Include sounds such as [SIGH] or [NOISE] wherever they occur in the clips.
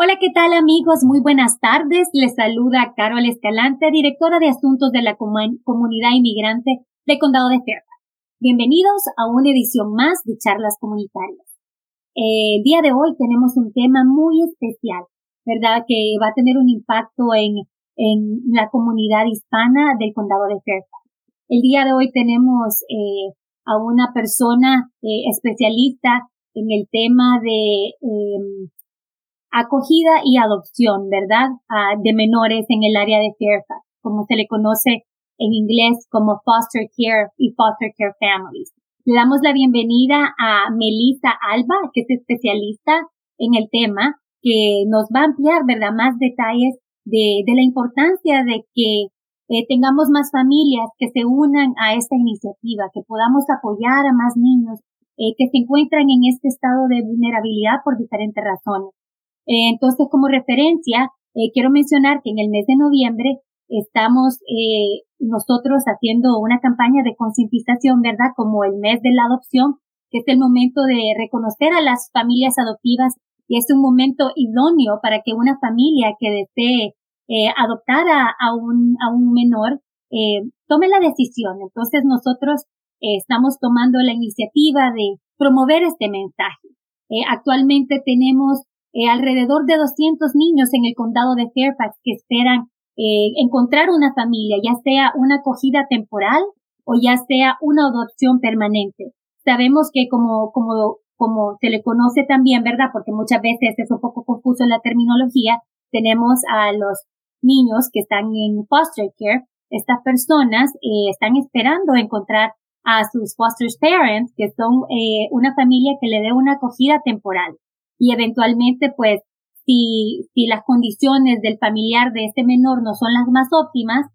Hola, ¿qué tal amigos? Muy buenas tardes. Les saluda Carol Escalante, directora de Asuntos de la Comunidad Inmigrante del Condado de Fairfax. Bienvenidos a una edición más de Charlas Comunitarias. Eh, el día de hoy tenemos un tema muy especial, ¿verdad? Que va a tener un impacto en, en la comunidad hispana del Condado de Fairfax. El día de hoy tenemos eh, a una persona eh, especialista en el tema de em, acogida y adopción, ¿verdad? Ah, de menores en el área de Fairfax, como se le conoce en inglés como foster care y foster care families. Le damos la bienvenida a Melissa Alba, que es especialista en el tema, que nos va a ampliar, ¿verdad?, más detalles de, de la importancia de que eh, tengamos más familias que se unan a esta iniciativa, que podamos apoyar a más niños eh, que se encuentran en este estado de vulnerabilidad por diferentes razones. Eh, entonces, como referencia, eh, quiero mencionar que en el mes de noviembre estamos eh, nosotros haciendo una campaña de concientización, ¿verdad? Como el mes de la adopción, que es el momento de reconocer a las familias adoptivas y es un momento idóneo para que una familia que desee adoptar a, un, a un menor tome la decisión. Entonces nosotros estamos tomando la iniciativa de promover este mensaje. actualmente tenemos eh, alrededor de 200 niños en el condado de Fairfax que esperan eh, encontrar una familia, ya sea una acogida temporal o ya sea una adopción permanente. Sabemos que como, como, como se le conoce también, ¿verdad? Porque muchas veces es un poco confuso la terminología, tenemos a los niños que están en foster care. Estas personas eh, están esperando encontrar a sus foster parents, que son eh, una familia que le dé una acogida temporal y eventualmente pues si, si las condiciones del familiar de este menor no son las más óptimas,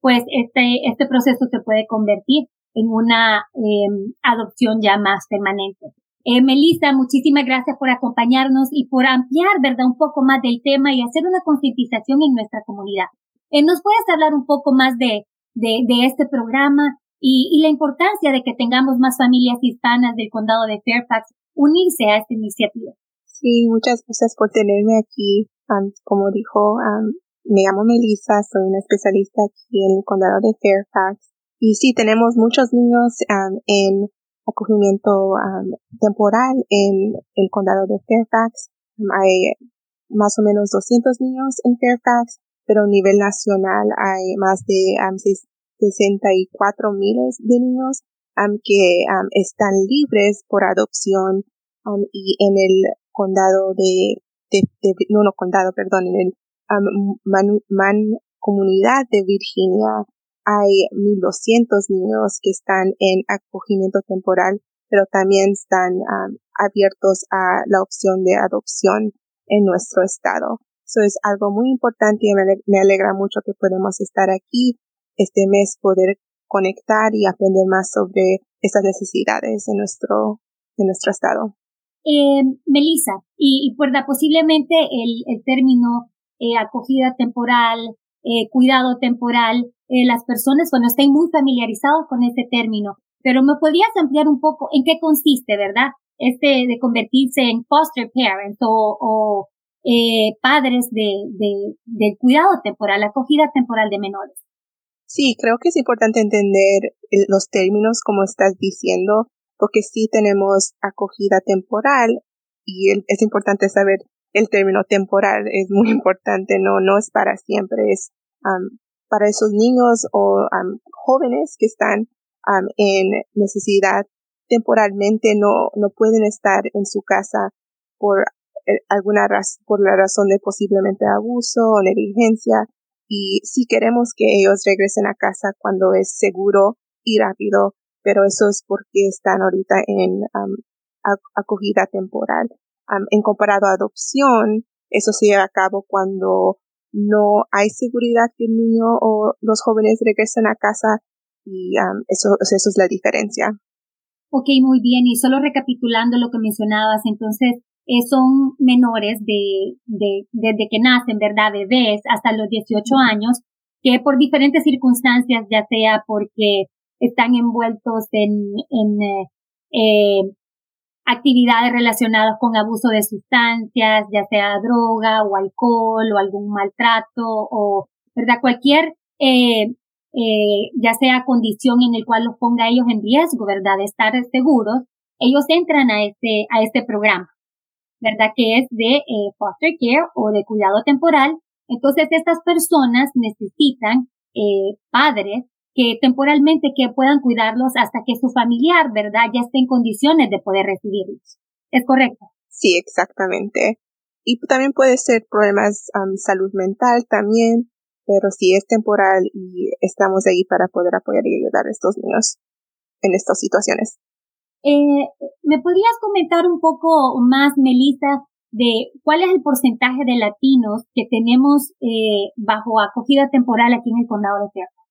pues este, este proceso se puede convertir en una em, adopción ya más permanente. Eh, Melissa, muchísimas gracias por acompañarnos y por ampliar, ¿verdad?, un poco más del tema y hacer una concientización en nuestra comunidad. Eh, ¿Nos puedes hablar un poco más de, de, de este programa y, y, la importancia de que tengamos más familias hispanas del condado de Fairfax unirse a esta iniciativa? Sí, muchas gracias por tenerme aquí. como dijo, me llamo Melissa, soy una especialista aquí en el condado de Fairfax. Y sí, tenemos muchos niños en acogimiento temporal en el condado de Fairfax. hay más o menos 200 niños en Fairfax, pero a nivel nacional hay más de 64 miles de niños que están libres por adopción y en el condado de, de, no, no condado, perdón, en el um, man, comunidad de Virginia hay 1.200 niños que están en acogimiento temporal, pero también están um, abiertos a la opción de adopción en nuestro estado. Eso es algo muy importante y me alegra mucho que podemos estar aquí este mes, poder conectar y aprender más sobre esas necesidades de nuestro, de nuestro estado. Eh, Melissa, y, y da posiblemente el, el término eh, acogida temporal, eh, cuidado temporal, eh, las personas, bueno, estén muy familiarizados con este término, pero me podrías ampliar un poco en qué consiste, ¿verdad? Este de convertirse en foster parents o, o eh, padres de, de, del cuidado temporal, acogida temporal de menores. Sí, creo que es importante entender los términos como estás diciendo porque sí tenemos acogida temporal y es importante saber el término temporal es muy [LAUGHS] importante, no, no es para siempre, es para esos niños o jóvenes que están en necesidad temporalmente no, no pueden estar en su casa por eh, alguna razón, por la razón de posiblemente abuso o negligencia. Y si queremos que ellos regresen a casa cuando es seguro y rápido, pero eso es porque están ahorita en acogida temporal. en comparado a adopción, eso se lleva a cabo cuando no hay seguridad que el niño o los jóvenes regresen a casa y eso, eso es la diferencia. Ok, muy bien. Y solo recapitulando lo que mencionabas, entonces eh, son menores de, de, desde que nacen, ¿verdad? Bebés hasta los 18 años, que por diferentes circunstancias, ya sea porque están envueltos en, en eh, eh, actividades relacionadas con abuso de sustancias, ya sea droga o alcohol o algún maltrato o, ¿verdad? Cualquier, eh, eh, ya sea condición en el cual los ponga ellos en riesgo, ¿verdad? De estar seguros, ellos entran a este, a este programa, ¿verdad? Que es de eh, foster care o de cuidado temporal. Entonces, estas personas necesitan eh, padres que temporalmente que puedan cuidarlos hasta que su familiar, ¿verdad?, ya esté en condiciones de poder recibirlos. ¿Es correcto? Sí, exactamente. Y también puede ser problemas um, salud mental también, pero si es temporal y estamos ahí para poder apoyar y ayudar a estos niños en estas situaciones. Eh, ¿Me podrías comentar un poco más, Melissa, de cuál es el porcentaje de latinos que tenemos eh, bajo acogida temporal aquí en el condado de Fairfax?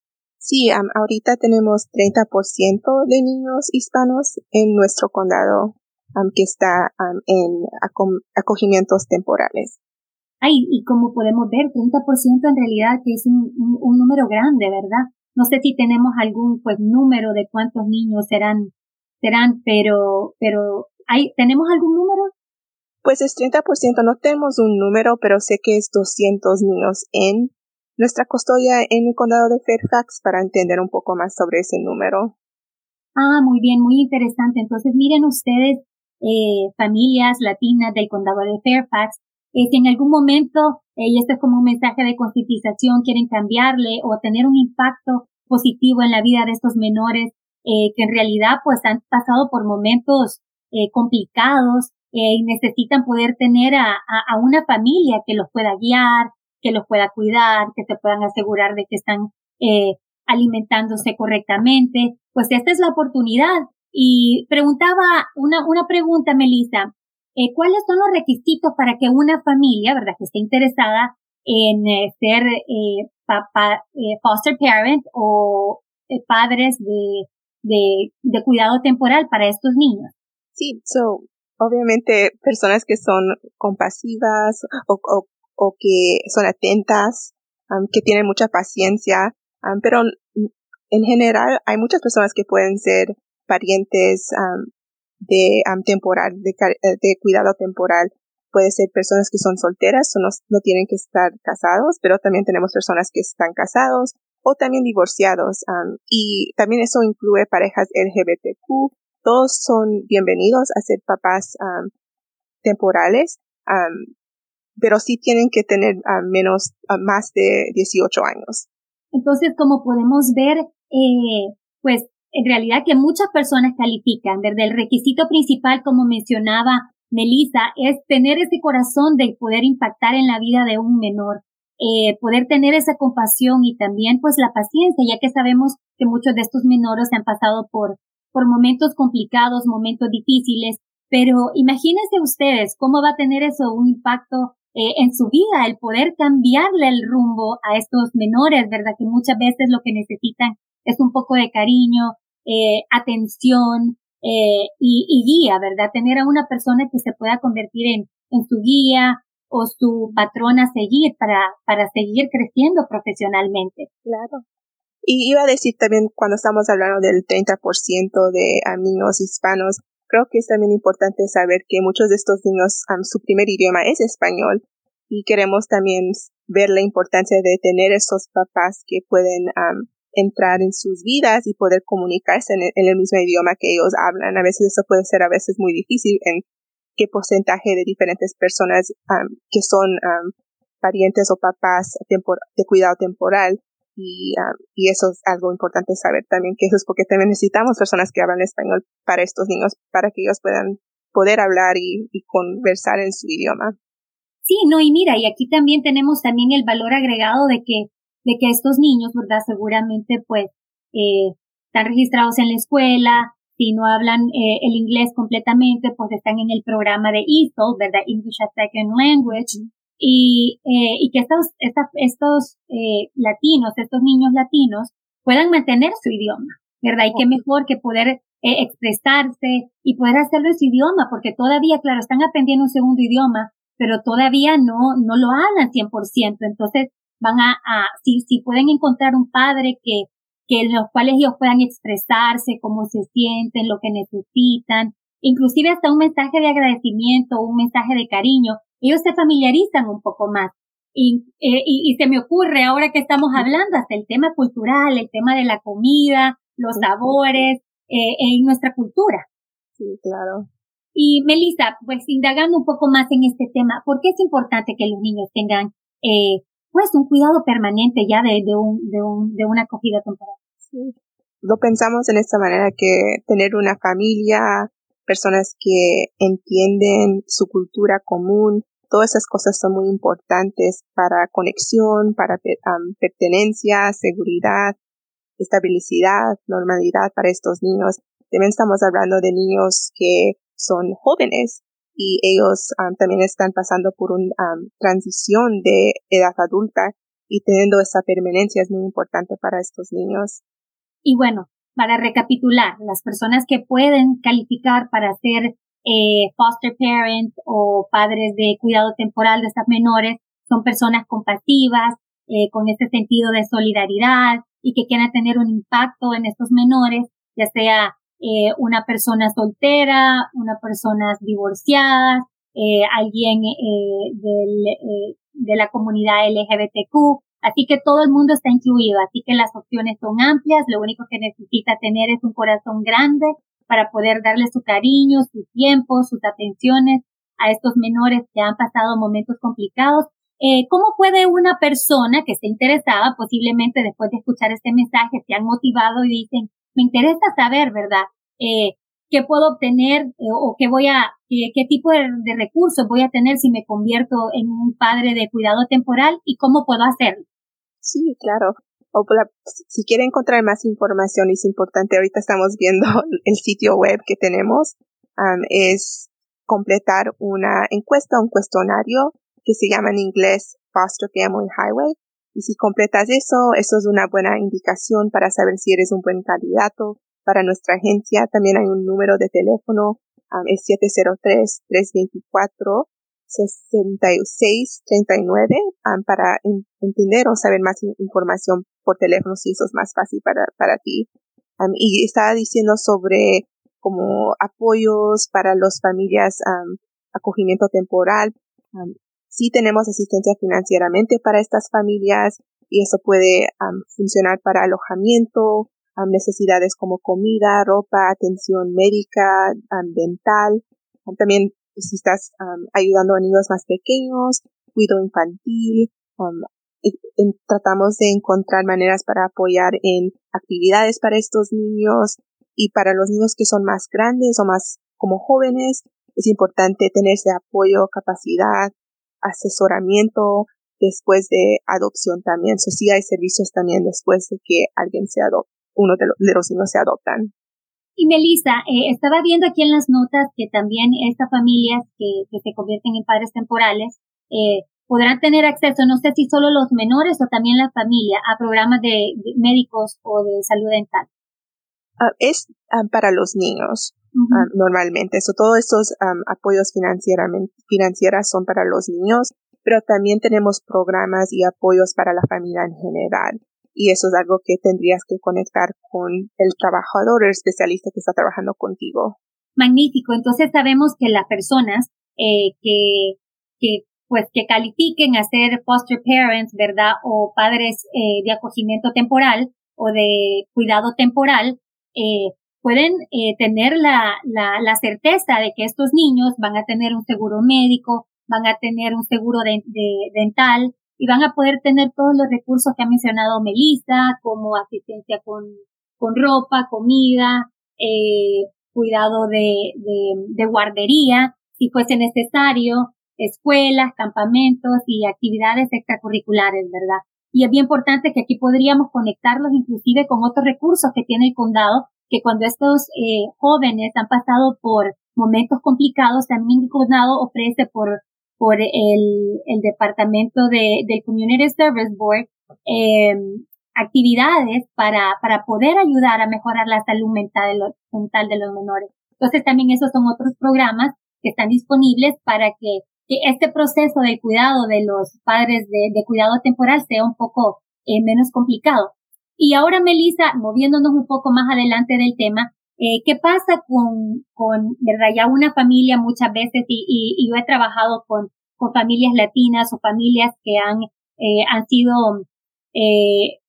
Sí, ahorita tenemos 30% de niños hispanos en nuestro condado que está en acogimientos temporales. Ay, y como podemos ver, 30% en realidad que es un, número grande, ¿verdad? No sé si tenemos algún pues número de cuántos niños serán, serán, pero, pero hay, ¿tenemos algún número? Pues es 30%, no tenemos un número, pero sé que es 200 niños en nuestra custodia en el condado de Fairfax para entender un poco más sobre ese número. Ah, muy bien, muy interesante. Entonces, miren ustedes, eh, familias latinas del condado de Fairfax, eh, si en algún momento, eh, y esto es como un mensaje de concientización, quieren cambiarle o tener un impacto positivo en la vida de estos menores, eh, que en realidad pues han pasado por momentos eh, complicados eh, y necesitan poder tener a, a, a una familia que los pueda guiar, que los pueda cuidar, que se puedan asegurar de que están eh, alimentándose correctamente. Pues esta es la oportunidad. Y preguntaba una, una pregunta, Melissa. Eh, ¿Cuáles son los requisitos para que una familia, verdad, que esté interesada en eh, ser eh, papá, eh, foster parent o eh, padres de, de, de cuidado temporal para estos niños? Sí, so, obviamente personas que son compasivas o, o o que son atentas, que tienen mucha paciencia, pero en general hay muchas personas que pueden ser parientes de temporal, de, eh, de, cuidado temporal. Puede ser personas que son solteras o no, no tienen que estar casados, pero también tenemos personas que están casados o también divorciados. y también eso incluye parejas LGBTQ. Todos son bienvenidos a ser papás temporales pero sí tienen que tener menos más de 18 años. Entonces, como podemos ver, eh, pues en realidad que muchas personas califican, ¿verdad? El requisito principal, como mencionaba Melissa, es tener ese corazón de poder impactar en la vida de un menor, eh, poder tener esa compasión y también pues la paciencia, ya que sabemos que muchos de estos menores han pasado por, por momentos complicados, momentos difíciles, pero imagínense ustedes cómo va a tener eso un impacto eh, en su vida, el poder cambiarle el rumbo a estos menores, ¿verdad? Que muchas veces lo que necesitan es un poco de cariño, eh, atención eh, y, y, guía, ¿verdad? Tener a una persona que se pueda convertir en, en su guía o su patrón a seguir para, para seguir creciendo profesionalmente. Claro. Y iba a decir también cuando estamos hablando del 30% de niños hispanos, creo que es también importante saber que muchos de estos niños, su primer idioma es español y queremos también ver la importancia de tener esos papás que pueden entrar en sus vidas y poder comunicarse en el, mismo idioma que ellos hablan. A veces eso puede ser a veces muy difícil en qué porcentaje de diferentes personas que son parientes o papás de cuidado temporal y, ah, y eso es algo importante saber también, que eso es porque también necesitamos personas que hablan español para estos niños, para que ellos puedan poder hablar y, y conversar en su idioma. Sí, no, y mira, y aquí también tenemos también el valor agregado de que, de que estos niños, ¿verdad? Seguramente, pues, eh, están registrados en la escuela, si no hablan eh, el inglés completamente, pues están en el programa de ESOL, ¿verdad? English as Second Language, y, eh, y que estos, estos eh, latinos, estos niños latinos, puedan mantener su idioma, ¿verdad? Y qué mejor que poder eh, expresarse y poder hacerlo en su idioma, porque todavía, claro, están aprendiendo un segundo idioma, pero todavía no, no lo hablan 100%. Entonces, van a, a si, si pueden encontrar un padre que, que en los cuales ellos puedan expresarse, cómo se sienten, lo que necesitan, inclusive hasta un mensaje de agradecimiento, un mensaje de cariño, ellos se familiarizan un poco más. Y, eh, y, se me ocurre ahora que estamos hablando hasta el tema cultural, el tema de la comida, los sabores, eh, en nuestra cultura. Sí, claro. Y Melissa, pues indagando un poco más en este tema, ¿por qué es importante que los niños tengan eh, pues un cuidado permanente ya de, de, un, de, un, de una acogida temporal? Sí. Lo pensamos en esta manera que tener una familia, personas que entienden su cultura común, todas esas cosas son muy importantes para conexión, para pertenencia, seguridad, estabilidad, normalidad para estos niños. También estamos hablando de niños que son jóvenes y ellos también están pasando por una transición de edad adulta y teniendo esa permanencia es muy importante para estos niños. Y bueno, para recapitular, las personas que pueden calificar para ser eh, foster parents o padres de cuidado temporal de estas menores son personas compasivas, eh, con este sentido de solidaridad y que quieran tener un impacto en estos menores, ya sea eh, una persona soltera, una persona divorciada, eh, alguien del, de la comunidad LGBTQ, Así que todo el mundo está incluido, así que las opciones son amplias, lo único que necesita tener es un corazón grande para poder darle su cariño, su tiempo, sus atenciones a estos menores que han pasado momentos complicados. Eh, ¿Cómo puede una persona que esté interesada, posiblemente después de escuchar este mensaje, se han motivado y dicen, me interesa saber, ¿verdad? Eh, qué puedo obtener eh, o qué voy a, qué, tipo de, de, recursos voy a tener si me convierto en un padre de cuidado temporal y cómo puedo hacerlo. Sí, claro. O si quiere encontrar más información, es importante, ahorita estamos viendo [LAUGHS] el sitio web que tenemos, es completar una encuesta, un cuestionario que se llama en inglés Foster Family Highway. Y si completas eso, eso es una buena indicación para saber si eres un buen candidato para nuestra agencia. También hay un número de teléfono, es 703-324 6639 um, para entender o saber más información por teléfono si eso es más fácil para, para ti. Y estaba diciendo sobre como apoyos para las familias, acogimiento temporal. Sí tenemos asistencia financieramente para estas familias y eso puede funcionar para alojamiento, necesidades como comida, ropa, atención médica, dental. también si estás ayudando a niños más pequeños, cuido infantil, tratamos de encontrar maneras para apoyar en actividades para estos niños y para los niños que son más grandes o más como jóvenes, es importante tener ese apoyo, capacidad, asesoramiento después de adopción también. So, sí hay servicios también después de que alguien se adopta, uno de, de los niños se adoptan. Y Melissa, eh, estaba viendo aquí en las notas que también estas familias que, que se convierten en padres temporales eh, podrán tener acceso, no sé si solo los menores o también la familia, a programas de, médicos o de salud dental. Ah, es ah, para los niños, ah, normalmente. Eso, todos esos apoyos financieros son para los niños, pero también tenemos programas y apoyos para la familia en general y eso es algo que tendrías que conectar con el trabajador, el especialista que está trabajando contigo. Magnífico. Entonces sabemos que las personas eh, que, que pues que califiquen a ser foster parents, ¿verdad? O padres eh, de acogimiento temporal o de cuidado temporal, eh, pueden eh, tener la, la, la, certeza de que estos niños van a tener un seguro médico, van a tener un seguro de, de dental, y van a poder tener todos los recursos que ha mencionado Melissa, como asistencia con, con ropa, comida, eh, cuidado de, de, de guardería, si fuese necesario, escuelas, campamentos y actividades extracurriculares, ¿verdad? Y es bien importante que aquí podríamos conectarlos inclusive con otros recursos que tiene el condado, que cuando estos eh, jóvenes han pasado por momentos complicados, también el condado ofrece por por el, el departamento de, del Community Service Board eh, actividades para, para poder ayudar a mejorar la salud mental de, los, mental de los menores. Entonces también esos son otros programas que están disponibles para que, que este proceso de cuidado de los padres de, de cuidado temporal sea un poco eh, menos complicado. Y ahora, Melissa, moviéndonos un poco más adelante del tema, Eh, ¿Qué pasa con, con, verdad, ya una familia muchas veces, y, y, yo he trabajado con, con familias latinas o familias que han, eh, han sido eh,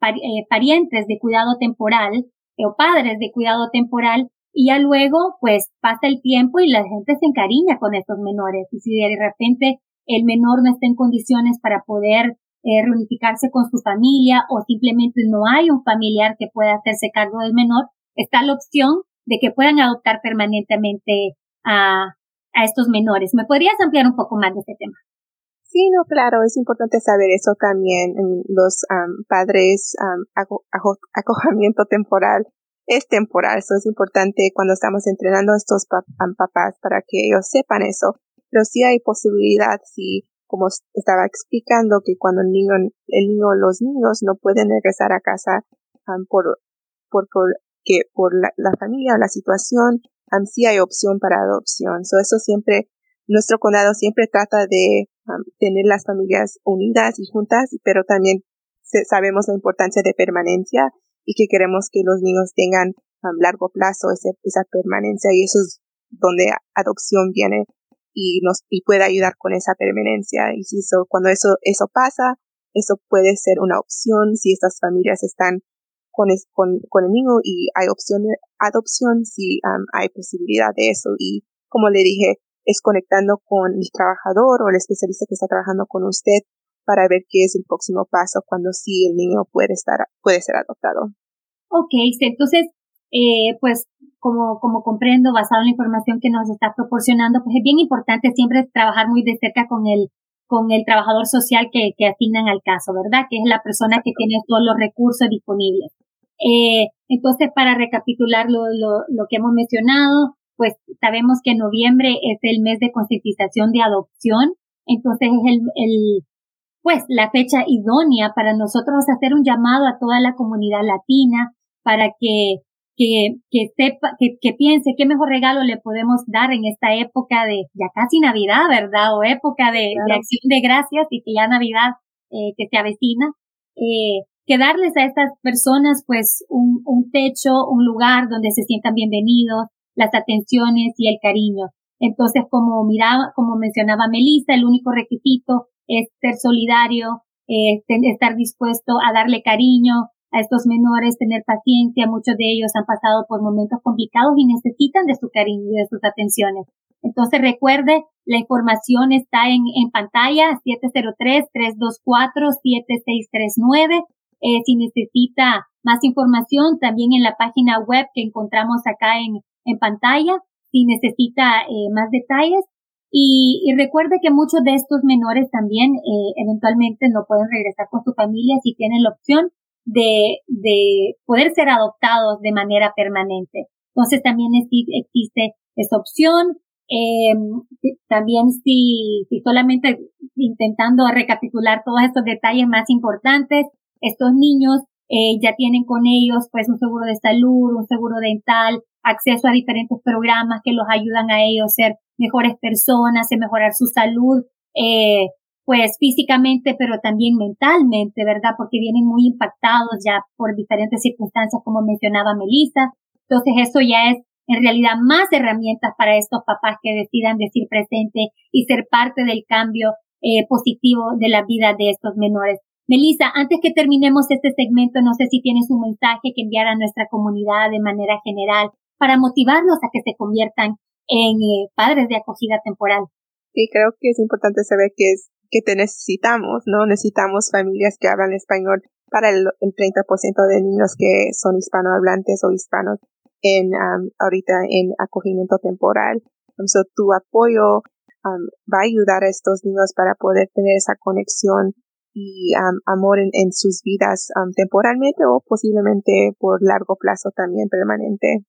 eh parientes de cuidado temporal o padres de cuidado temporal y ya luego pues pasa el tiempo y la gente se encariña con estos menores y si de repente el menor no está en condiciones para poder eh, reunificarse con su familia o simplemente no hay un familiar que pueda hacerse cargo del menor, está la opción de que puedan adoptar permanentemente a, a estos menores. ¿Me podrías ampliar un poco más de este tema? Sí, no, claro, es importante saber eso también. Los padres, um, acogimiento temporal es temporal, eso es importante cuando estamos entrenando a estos papás para que ellos sepan eso. Pero sí hay posibilidad, si como estaba explicando, que cuando el niño, el niño, los niños no pueden regresar a casa um, por, por, por, que por la, familia o la situación, um, sí hay opción para adopción. So, eso siempre, nuestro condado siempre trata de tener las familias unidas y juntas, pero también sabemos la importancia de permanencia y que queremos que los niños tengan a largo plazo esa permanencia y eso es donde adopción viene y nos y puede ayudar con esa permanencia. Y si eso, cuando eso, eso pasa, eso puede ser una opción si estas familias están con, con, con el niño y hay opción de adopción si hay posibilidad de eso. Y como le dije, es conectando con el trabajador o el especialista que está trabajando con usted para ver qué es el próximo paso cuando sí el niño puede estar, puede ser adoptado. Ok, entonces, eh, pues como, como comprendo, basado en la información que nos está proporcionando, pues es bien importante siempre trabajar muy de cerca con el, con el trabajador social que, que asignan al caso, ¿verdad? Que es la persona que tiene todos los recursos disponibles. Eh, entonces, para recapitular lo, lo, lo que hemos mencionado, pues sabemos que noviembre es el mes de concientización de adopción, entonces es el, el, pues la fecha idónea para nosotros hacer un llamado a toda la comunidad latina para que que, que sepa, que, que piense qué mejor regalo le podemos dar en esta época de ya casi Navidad, ¿verdad? O época de, acción de gracias y que ya Navidad eh, que se avecina, eh, que darles a estas personas pues un, un techo, un lugar donde se sientan bienvenidos, las atenciones y el cariño. Entonces, como miraba, como mencionaba Melissa, el único requisito es ser solidario, eh, estar dispuesto a darle cariño, a estos menores, tener paciencia. Muchos de ellos han pasado por momentos complicados y necesitan de su cariño y de sus atenciones. Entonces recuerde, la información está en, en pantalla, 703-324-7639. Eh, si necesita más información, también en la página web que encontramos acá en, en pantalla, si necesita eh, más detalles. Y, recuerde que muchos de estos menores también eh, eventualmente no pueden regresar con su familia si tienen la opción de, de poder ser adoptados de manera permanente. Entonces también existe esa opción. Eh, también si, si solamente intentando recapitular todos estos detalles más importantes, estos niños eh, ya tienen con ellos pues un seguro de salud, un seguro dental, acceso a diferentes programas que los ayudan a ellos ser mejores personas, a mejorar su salud, eh, pues físicamente, pero también mentalmente, ¿verdad? Porque vienen muy impactados ya por diferentes circunstancias, como mencionaba Melissa. Entonces, eso ya es en realidad más herramientas para estos papás que decidan decir presente y ser parte del cambio eh, positivo de la vida de estos menores. Melissa, antes que terminemos este segmento, no sé si tienes un mensaje que enviar a nuestra comunidad de manera general para motivarlos a que se conviertan en eh, padres de acogida temporal. Sí, creo que es importante saber que es que te necesitamos, ¿no? Necesitamos familias que hablan español para el, el 30% de niños que son hispanohablantes o hispanos en ahorita en acogimiento temporal. Entonces, tu apoyo va a ayudar a estos niños para poder tener esa conexión y amor en, sus vidas temporalmente o posiblemente por largo plazo también permanente.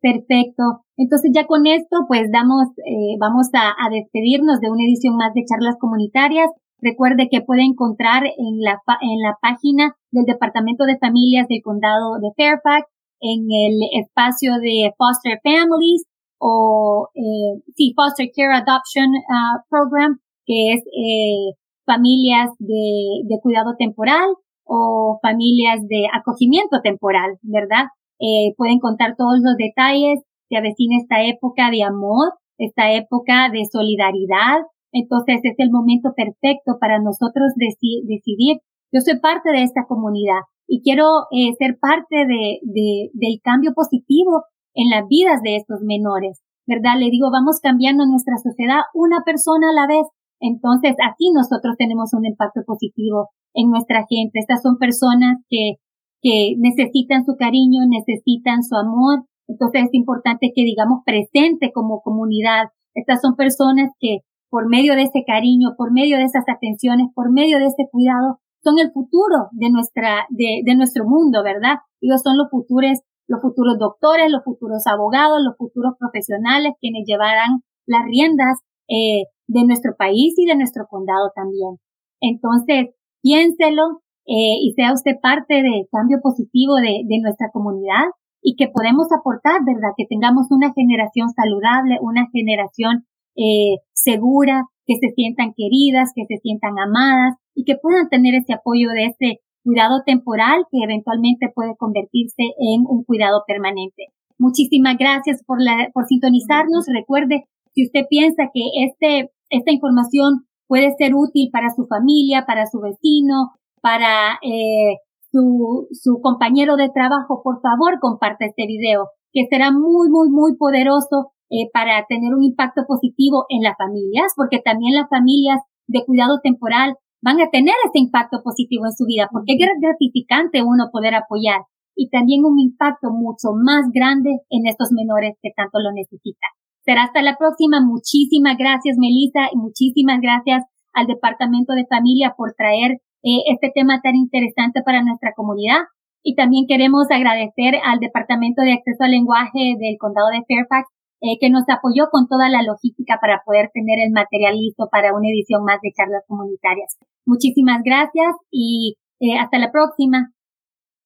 Perfecto. Entonces ya con esto, pues damos, eh, vamos a, a, despedirnos de una edición más de charlas comunitarias. Recuerde que puede encontrar en la, en la página del Departamento de Familias del Condado de Fairfax, en el espacio de Foster Families o, eh, sí, Foster Care Adoption uh, Program, que es eh, familias de, de cuidado temporal o familias de acogimiento temporal, ¿verdad? Eh, pueden contar todos los detalles, se avecina esta época de amor, esta época de solidaridad, entonces es el momento perfecto para nosotros decidir, yo soy parte de esta comunidad y quiero eh, ser parte de, de, del cambio positivo en las vidas de estos menores, ¿verdad? Le digo, vamos cambiando nuestra sociedad una persona a la vez. Entonces, aquí nosotros tenemos un impacto positivo en nuestra gente. Estas son personas que, que necesitan su cariño, necesitan su amor. Entonces es importante que digamos presente como comunidad. Estas son personas que por medio de ese cariño, por medio de esas atenciones, por medio de ese cuidado, son el futuro de nuestra, de, de nuestro mundo, ¿verdad? Ellos son los futuros, los futuros doctores, los futuros abogados, los futuros profesionales quienes llevarán las riendas eh, de nuestro país y de nuestro condado también. Entonces, piénselo eh, y sea usted parte del cambio positivo de, de nuestra comunidad y que podemos aportar, ¿verdad? Que tengamos una generación saludable, una generación eh, segura, que se sientan queridas, que se sientan amadas y que puedan tener ese apoyo de ese cuidado temporal que eventualmente puede convertirse en un cuidado permanente. Muchísimas gracias por, la, por sintonizarnos. Recuerde, si usted piensa que este, esta información puede ser útil para su familia, para su vecino, para eh, su, su compañero de trabajo, por favor comparte este video, que será muy, muy, muy poderoso eh, para tener un impacto positivo en las familias, porque también las familias de cuidado temporal van a tener ese impacto positivo en su vida, porque es gratificante uno poder apoyar y también un impacto mucho más grande en estos menores que tanto lo necesitan. Será hasta la próxima. Muchísimas gracias, Melissa, y muchísimas gracias al Departamento de Familia por traer eh, este tema tan interesante para nuestra comunidad. Y también queremos agradecer al Departamento de Acceso al Lenguaje del Condado de Fairfax, eh, que nos apoyó con toda la logística para poder tener el material listo para una edición más de charlas comunitarias. Muchísimas gracias y eh, hasta la próxima.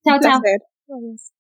Chao, chao.